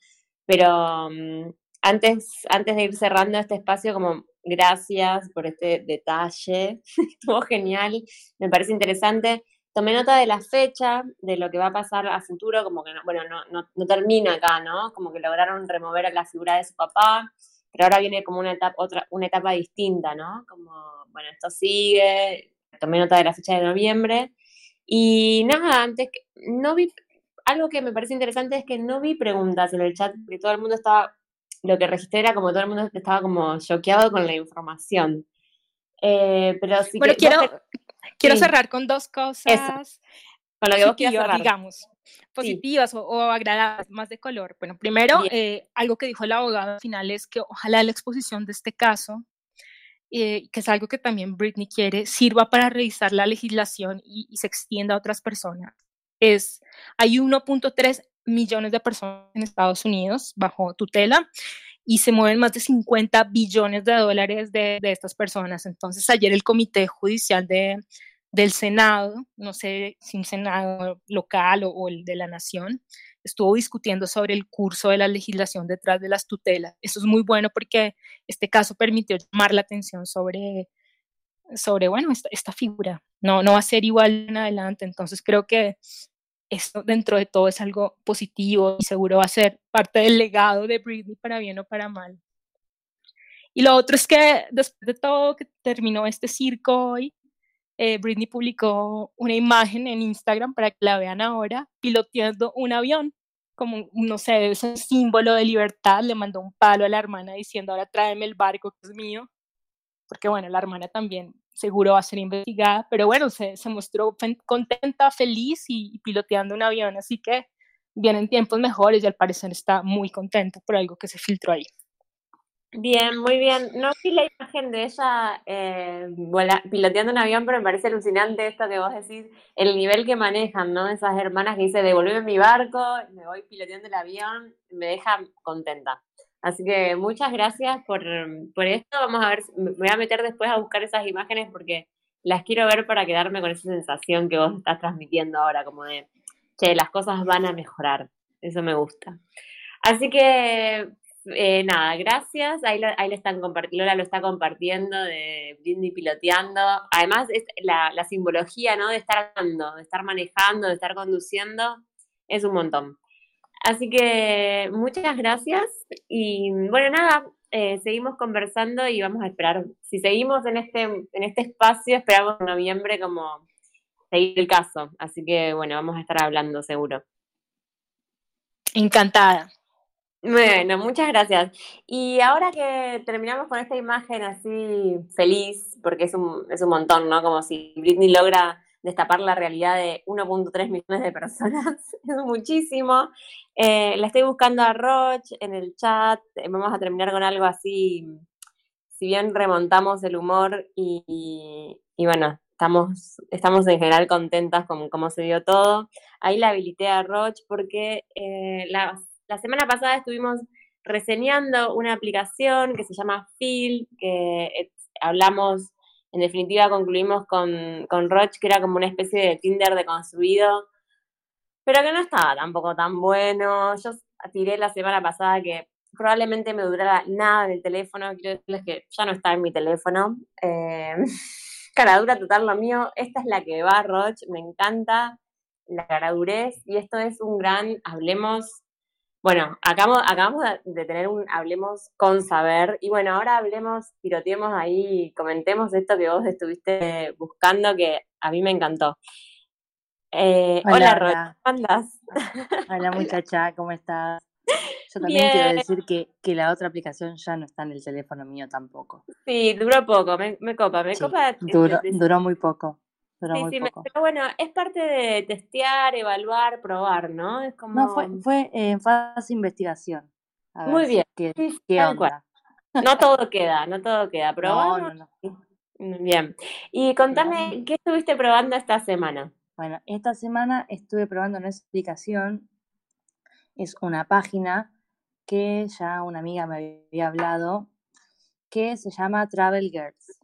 pero mm, antes, antes de ir cerrando este espacio, como gracias por este detalle, estuvo genial, me parece interesante tomé nota de la fecha, de lo que va a pasar a futuro, como que, no, bueno, no, no, termina acá, ¿no? Como que lograron remover la figura de su papá, pero ahora viene como una etapa, otra, una etapa distinta, ¿no? Como, bueno, esto sigue, tomé nota de la fecha de noviembre, y nada, antes, no vi, algo que me parece interesante es que no vi preguntas en el chat, porque todo el mundo estaba, lo que registré era como todo el mundo estaba como choqueado con la información. Eh, pero sí bueno, quiero, Quiero cerrar con dos cosas. Con lo que vos digamos, positivas o, agradables, más de color. Bueno, primero, eh, algo que dijo el abogado al final es que ojalá la exposición de este caso, eh, que es algo que también Britney quiere, sirva para revisar la legislación y, y se extienda a otras personas. Es, hay 1.3 millones de personas en Estados Unidos bajo tutela y se mueven más de 50 billones de dólares de, de estas personas. Entonces, ayer el Comité Judicial de, del Senado, no sé si un Senado local o, el de la Nación, estuvo discutiendo sobre el curso de la legislación detrás de las tutelas. Eso es muy bueno porque este caso permitió llamar la atención sobre, sobre bueno, esta, esta figura. No, no va a ser igual en adelante. Entonces creo que esto dentro de todo es algo positivo y seguro va a ser parte del legado de Britney para bien o para mal. Y lo otro es que después de todo que terminó este circo hoy, eh, Britney publicó una imagen en Instagram para que la vean ahora, piloteando un avión, como, no sé, ese símbolo de libertad, le mandó un palo a la hermana diciendo, ahora tráeme el barco que es mío, porque bueno, la hermana también seguro va a ser investigada, pero bueno, se, se mostró contenta, feliz y, piloteando un avión, así que vienen tiempos mejores y al parecer está muy contenta por algo que se filtró ahí. Bien, muy bien. No vi la imagen de ella eh, piloteando un avión, pero me parece alucinante esto que vos decís, el nivel que manejan, ¿no? Esas hermanas que dicen, devolveme mi barco, me voy piloteando el avión, me deja contenta. Así que muchas gracias por, por esto. Vamos a ver, me voy a meter después a buscar esas imágenes porque las quiero ver para quedarme con esa sensación que vos estás transmitiendo ahora, como de, che, las cosas van a mejorar. Eso me gusta. Así que, eh, nada, gracias. Ahí, ahí le están Lola lo está compartiendo de Brindy piloteando. Además, es la, la simbología, ¿no? De estar andando, de estar manejando, de estar conduciendo, es un montón. Así que muchas gracias y bueno, nada, eh, seguimos conversando y vamos a esperar. Si seguimos en este, en este espacio, esperamos en noviembre como seguir el caso. Así que bueno, vamos a estar hablando seguro. Encantada. Bueno, muchas gracias. Y ahora que terminamos con esta imagen así feliz, porque es un, es un montón, ¿no? Como si Britney logra destapar la realidad de 1.3 millones de personas, es muchísimo. Eh, la estoy buscando a Roche en el chat, eh, vamos a terminar con algo así, si bien remontamos el humor y, bueno, estamos, estamos en general contentas con cómo se dio todo. Ahí la habilité a Roche porque eh, la, la semana pasada estuvimos reseñando una aplicación que se llama Phil, que hablamos en definitiva concluimos con, con Roche, que era como una especie de Tinder deconstruido, pero que no estaba tampoco tan bueno. Yo tiré la semana pasada que probablemente me durara nada en el teléfono, quiero decirles que ya no está en mi teléfono. Eh, caradura total lo mío, esta es la que va, Roche, me encanta la caradurez y esto es un gran, hablemos bueno, acabamos, acabamos de tener un Hablemos con Saber y bueno, ahora hablemos, tiroteemos ahí, comentemos esto que vos estuviste buscando que a mí me encantó. Eh, hola, hola ¿cómo andas? Hola muchacha, ¿cómo estás? Yo también quiero decir que, que, la otra aplicación ya no está en el teléfono mío tampoco. Sí, duró poco, me, copa, me copa. Duró, duró muy poco sí, sí, pero bueno, es parte de testear, evaluar, probar, ¿no? Es como... No, fue, fue en fase de investigación. Muy bien. Qué, qué onda. No todo queda, no todo queda. Probando. No, no, no. Bien. Y contame, ¿qué estuviste probando esta semana? Bueno, esta semana estuve probando una explicación. Es una página que ya una amiga me había hablado, que se llama Travel Girls.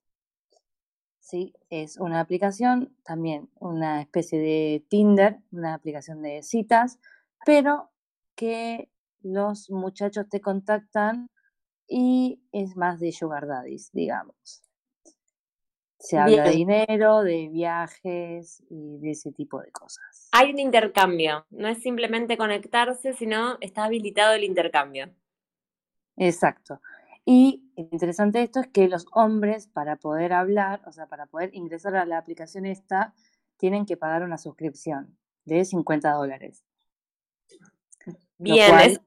¿Sí? Es una aplicación, también una especie de Tinder, una aplicación de citas, pero que los muchachos te contactan y es más de sugar daddies, digamos. Se habla de dinero, de viajes y de ese tipo de cosas. Hay un intercambio, no es simplemente conectarse, sino está habilitado el intercambio. Exacto. Y lo interesante esto es que los hombres, para poder hablar, o sea, para poder ingresar a la aplicación esta, tienen que pagar una suscripción de 50 dólares. Bien,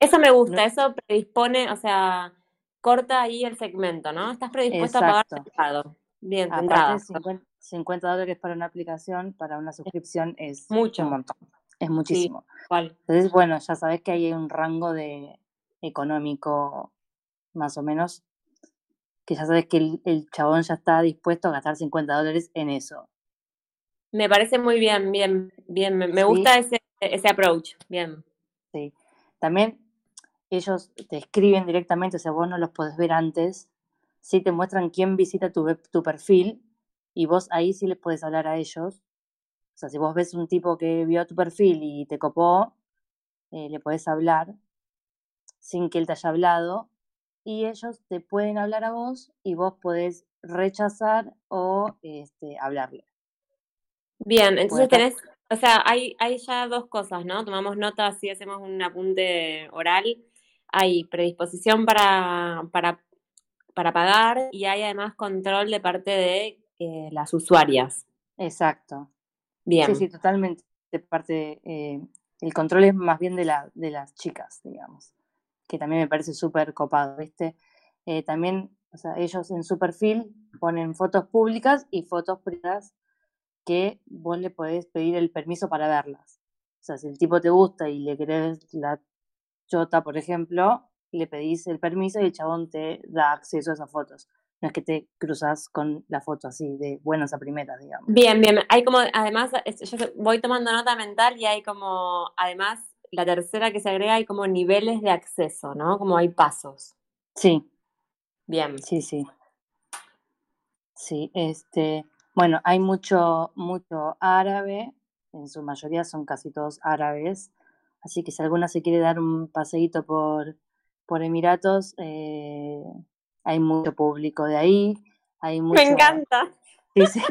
eso, me gusta, eso predispone, o sea, corta ahí el segmento, ¿no? Estás predispuesto a pagar el Bien, Aparte, 50, 50, dólares para una aplicación, para una suscripción es mucho. un montón. Es muchísimo. Entonces, bueno, ya sabes que hay un rango de económico más o menos, que ya sabes que el, chabón ya está dispuesto a gastar 50 dólares en eso. Me parece muy bien, bien, bien. Me, gusta ese, ese approach, bien. Sí. También ellos te escriben directamente, o sea, vos no los podés ver antes. Sí te muestran quién visita tu, tu perfil y vos ahí sí les puedes hablar a ellos. O sea, si vos ves un tipo que vio tu perfil y te copó, eh, le podés hablar sin que él te haya hablado y ellos te pueden hablar a vos y vos podés rechazar o este, hablarle. Bien, entonces tenés, o sea, hay, hay ya dos cosas, ¿no? Tomamos nota, así hacemos un apunte oral. Hay predisposición para, para para pagar y hay además control de parte de eh, las usuarias. Exacto. Bien. Sí, sí, totalmente. De parte, eh, el control es más bien de, la, de las chicas, digamos, que también me parece súper copado, ¿viste? Eh, también, o sea, ellos en su perfil ponen fotos públicas y fotos privadas que vos le podés pedir el permiso para verlas. O sea, si el tipo te gusta y le querés la chota, por ejemplo, le pedís el permiso y el chabón te da acceso a esas fotos. No es que te cruzas con la foto así de buenas a primeras, digamos. Bien, bien. Hay como, además, yo voy tomando nota mental y hay como, además, la tercera que se agrega, hay como niveles de acceso, ¿no? Como hay pasos. Sí. Bien. Sí, sí. Sí, este, bueno, hay mucho, mucho árabe, en su mayoría son casi todos árabes, así que si alguna se quiere dar un paseíto por, por Emiratos, eh, hay mucho público de ahí, hay mucho... Me encanta. Sí, sí.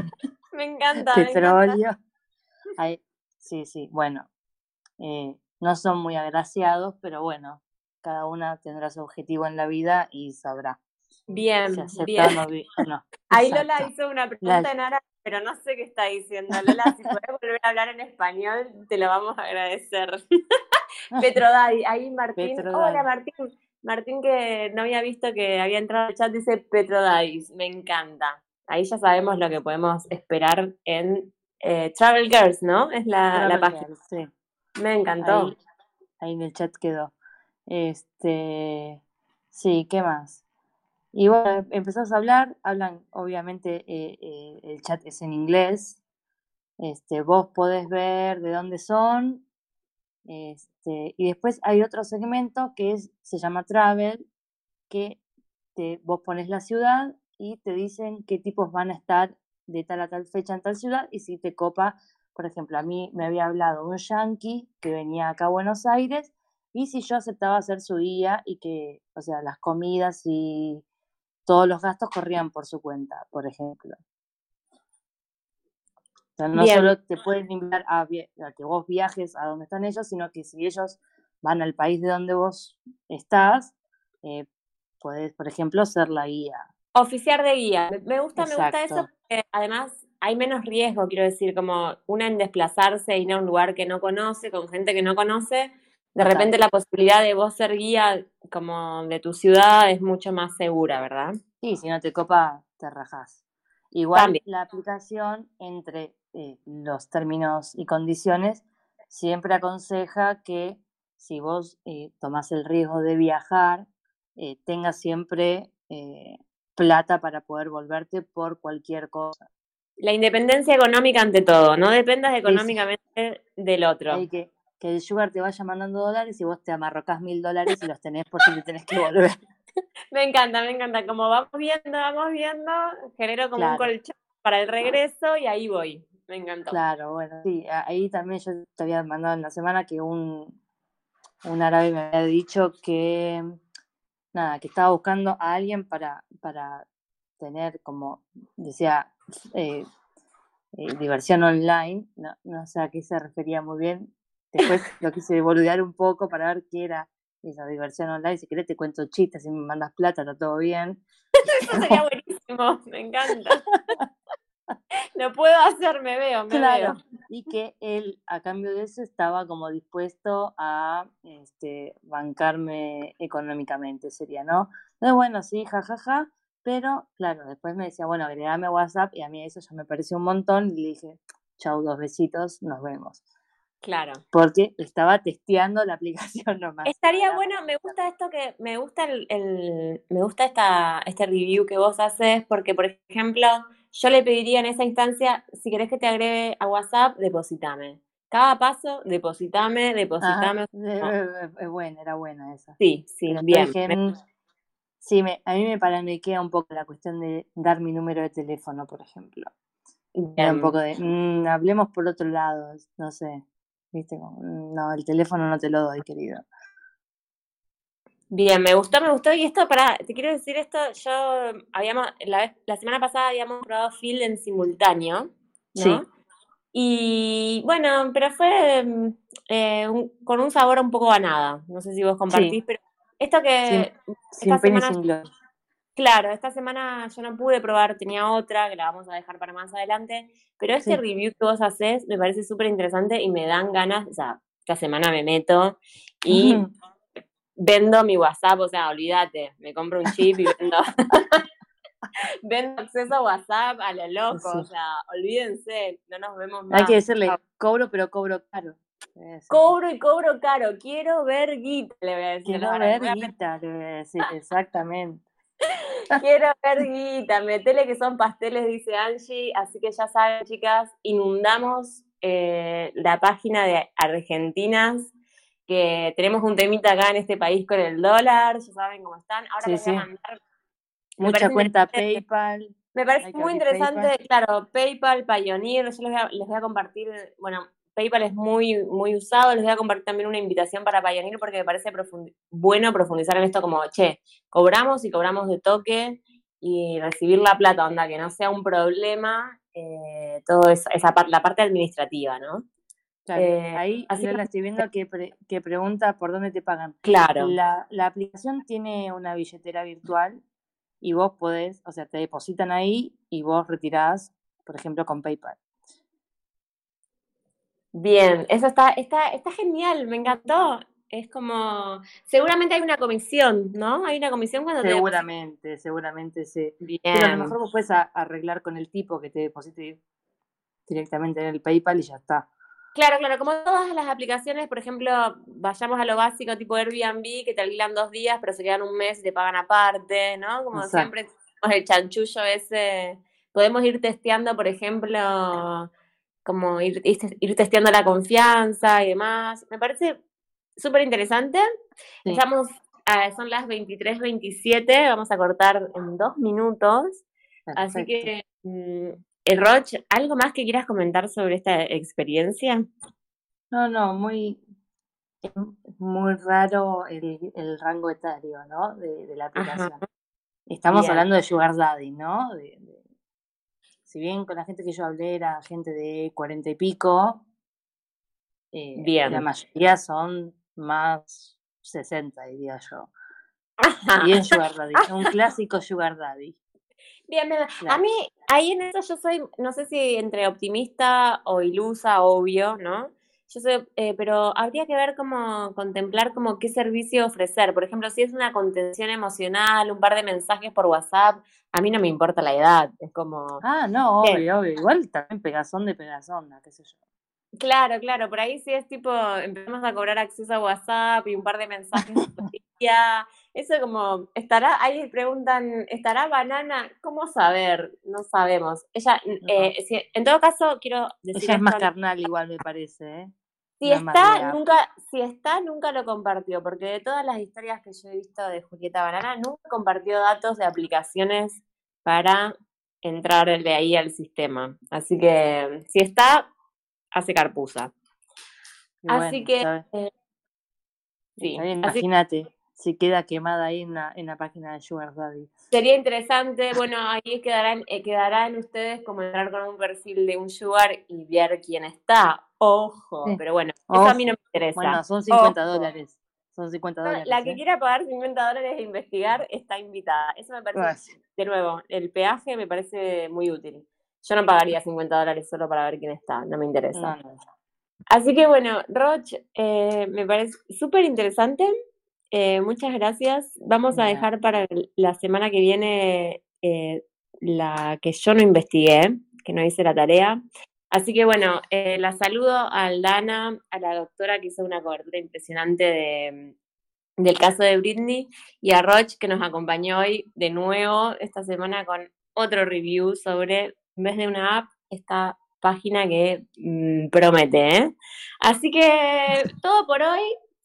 me encanta. Petróleo. Hay, sí, sí, bueno, eh, no son muy agraciados, pero bueno, cada una tendrá su objetivo en la vida y sabrá. Bien, si bien. No. Ahí Lola hizo una pregunta en árabe, pero no sé qué está diciendo. Lola, si puedes volver a hablar en español, te lo vamos a agradecer. Petrodai, ahí Martín. Hola Martín. Martín que no había visto que había entrado al chat dice Petrodais, me encanta. Ahí ya sabemos lo que podemos esperar en eh, Travel Girls, ¿no? Es la, la página. Girls, sí. Me encantó. Ahí, en el chat quedó. Este, sí, ¿qué más? Y bueno, empezamos a hablar, hablan, obviamente eh, eh, el chat es en inglés, este, vos podés ver de dónde son, este, y después hay otro segmento que es, se llama Travel, que te, vos pones la ciudad y te dicen qué tipos van a estar de tal a tal fecha en tal ciudad, y si te copa, por ejemplo, a mí me había hablado un yankee que venía acá a Buenos Aires, y si yo aceptaba hacer su guía y que, o sea, las comidas y todos los gastos corrían por su cuenta, por ejemplo. O sea, no Bien. solo te pueden invitar a, que vos viajes a donde están ellos, sino que si ellos van al país de donde vos estás, eh, podés, por ejemplo, ser la guía. Oficiar de guía. Me- gusta, me gusta eso porque además hay menos riesgo, quiero decir, como una en desplazarse e ir a un lugar que no conoce, con gente que no conoce. De Total. repente la posibilidad de vos ser guía como de tu ciudad es mucho más segura, ¿verdad? Y si no te copa, te rajás. Igual También. la aplicación, entre eh, los términos y condiciones, siempre aconseja que si vos eh, tomás el riesgo de viajar, eh, tengas siempre eh, plata para poder volverte por cualquier cosa. La independencia económica ante todo, no dependas sí. económicamente del otro. Hay que, que el sugar te vaya mandando dólares y vos te amarrocás mil dólares y los tenés por si te tenés que volver. Me encanta, me encanta. Como vamos viendo, vamos viendo, genero como un colchón para el regreso y ahí voy. Me encantó. Claro, bueno, sí, ahí también yo te había mandado en la semana que un, un árabe me había dicho que, nada, que estaba buscando a alguien para, para tener como, decía, eh, eh, diversión online, no, no sé a qué se refería muy bien. Después lo quise boludear un poco para ver qué era esa diversión online. Si querés te cuento chistes, si me mandas plata, está todo bien. Eso sería buenísimo, me encanta. Lo puedo hacer, me veo, me Claro, veo. y que él a cambio de eso estaba como dispuesto a este, bancarme económicamente, sería, ¿no? Entonces, bueno, sí, jajaja, pero claro, después me decía, bueno, agregame a WhatsApp y a mí eso ya me pareció un montón y le dije, chau, dos besitos, nos vemos. Claro. Porque estaba testeando la aplicación nomás. Estaría bueno, me gusta esto que, me gusta el, el- me gusta esta, este review que vos haces, porque por ejemplo, yo le pediría en esa instancia, si querés que te agregue a WhatsApp, depositame. Cada paso, depositame, depositame. eh, eh, buena, era buena esa. Sí, sí, Pero bien. dije, me- sí, me, a mí me paranoiquea un poco la cuestión de dar mi número de teléfono, por ejemplo. Y un Bien. poco de, mm, hablemos por otro lado, no sé, viste, mm, no, el teléfono no te lo doy, querido. Bien, me gustó, me gustó. Y esto, para, te quiero decir esto, yo habíamos, la vez, la semana pasada habíamos probado Field en simultáneo, Sí. Y bueno, pero fue mm, eh, un- con un sabor un poco a nada. No sé si vos compartís, pero esto que Sin esta semana sin. Claro, esta semana yo no pude probar, tenía otra que la vamos a dejar para más adelante, pero este Sí. review que vos haces me parece súper interesante y me dan ganas, o sea, esta semana me meto y vendo mi WhatsApp, o sea, olvídate, me compro un chip y vendo, vendo acceso a WhatsApp a lo loco, o sea, olvídense, no nos vemos más. Hay que decirle, cobro, pero cobro caro. Cobro y cobro caro, quiero ver guita, le voy a decir. Quiero ver guita, le voy a decir, exactamente. Quiero ver guita, metele que son pasteles, dice Angie. Así que ya saben, chicas, inundamos eh, la página de Argentinas, que tenemos un temita acá en este país con el dólar, ya saben cómo están. Ahora Sí, les voy a mandar. Mucha cuenta PayPal. Me parece muy interesante, claro, PayPal, Pioneer, yo les voy, a, les voy a compartir, bueno, PayPal es muy, muy usado, les voy a compartir también una invitación para Pioneer porque me parece profundi- bueno profundizar en esto como, che, cobramos y cobramos de toque y recibir la plata, onda, que no sea un problema, eh, todo eso, esa parte, la parte administrativa, ¿no? Claro, Eh, ahí así que- Lola estoy viendo que, pre- que pregunta por dónde te pagan. Claro, La, la aplicación tiene una billetera virtual y vos podés, o sea, te depositan ahí y vos retirás, por ejemplo, con PayPal. Bien, eso está, está, está genial, me encantó. Es como, seguramente hay una comisión, ¿no? Hay una comisión cuando te depositan. Seguramente, seguramente sí. Bien. Pero a lo mejor vos puedes arreglar con el tipo que te deposite directamente en el PayPal y ya está. Claro, claro, como todas las aplicaciones, por ejemplo, vayamos a lo básico tipo Airbnb, que te alquilan dos días, pero se quedan un mes y te pagan aparte, ¿no? Como Exacto. siempre el chanchullo ese. Podemos ir testeando, por ejemplo, como ir, ir, testeando la confianza y demás. Me parece súper interesante. Sí. Estamos, ah, son las 23.27, vamos a cortar en dos minutos. Así que, mm, eh, Roch, ¿algo más que quieras comentar sobre esta experiencia? No, no, muy, muy raro el, el rango etario, ¿no? De, de la aplicación. Estamos Bien. hablando de Sugar Daddy, ¿no? De- de- si bien con la gente que yo hablé era gente de cuarenta y pico, eh, Bien. la mayoría son más 60, diría yo. Bien Sugar Daddy, un clásico Sugar Daddy. Bien, bien. A Claro. mí, ahí en eso yo soy, no sé si entre optimista o ilusa, obvio, ¿no? Yo soy, eh, pero habría que ver cómo contemplar como qué servicio ofrecer. Por ejemplo, si es una contención emocional, un par de mensajes por WhatsApp, a mí no me importa la edad. Es como, Ah, no, obvio, obvio. Igual también pegazón de pegazón, qué sé yo. Claro, claro, por ahí sí es tipo, empezamos a cobrar acceso a WhatsApp y un par de mensajes por día. Eso como, ¿estará? Ahí preguntan, ¿estará banana? ¿Cómo saber? No sabemos. Ella, eh, si- en todo caso, quiero decir Ella es más carnal igual, me parece, ¿eh? si está, nunca, si está, nunca lo compartió, porque de todas las historias que yo he visto de Julieta Banana, nunca compartió datos de aplicaciones para entrar de ahí al sistema. Así que, si está, hace carpuza. Y Así que, eh, sí, imagínate si queda quemada ahí en la, en la página de Sugar Daddy. sería interesante, bueno, ahí quedarán, eh, quedará en ustedes como entrar con un perfil de un sugar y ver quién está. Ojo, Sí. pero bueno, eso a mí no me interesa. Bueno, son 50 Ojo. dólares. Son 50 No, dólares. la que ¿eh? quiera pagar 50 dólares e investigar está invitada. Eso me parece, Gracias. de nuevo, el peaje me parece muy útil. Yo no pagaría 50 dólares solo para ver quién está, no me interesa. No, no. Así que bueno, Roch, eh, me parece súper interesante. Eh, muchas gracias. Vamos a dejar para la semana que viene eh, la que yo no investigué, que no hice la tarea. Así que bueno, eh, la saludo a Aldana, a la doctora que hizo una cobertura impresionante de, del caso de Britney, y a Roch que nos acompañó hoy de nuevo esta semana con otro review sobre, en vez de una app, esta página que mm, promete. ¿eh? Así que todo por hoy,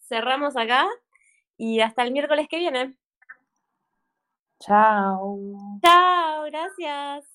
cerramos acá y hasta el miércoles que viene. Chao. Chao, gracias.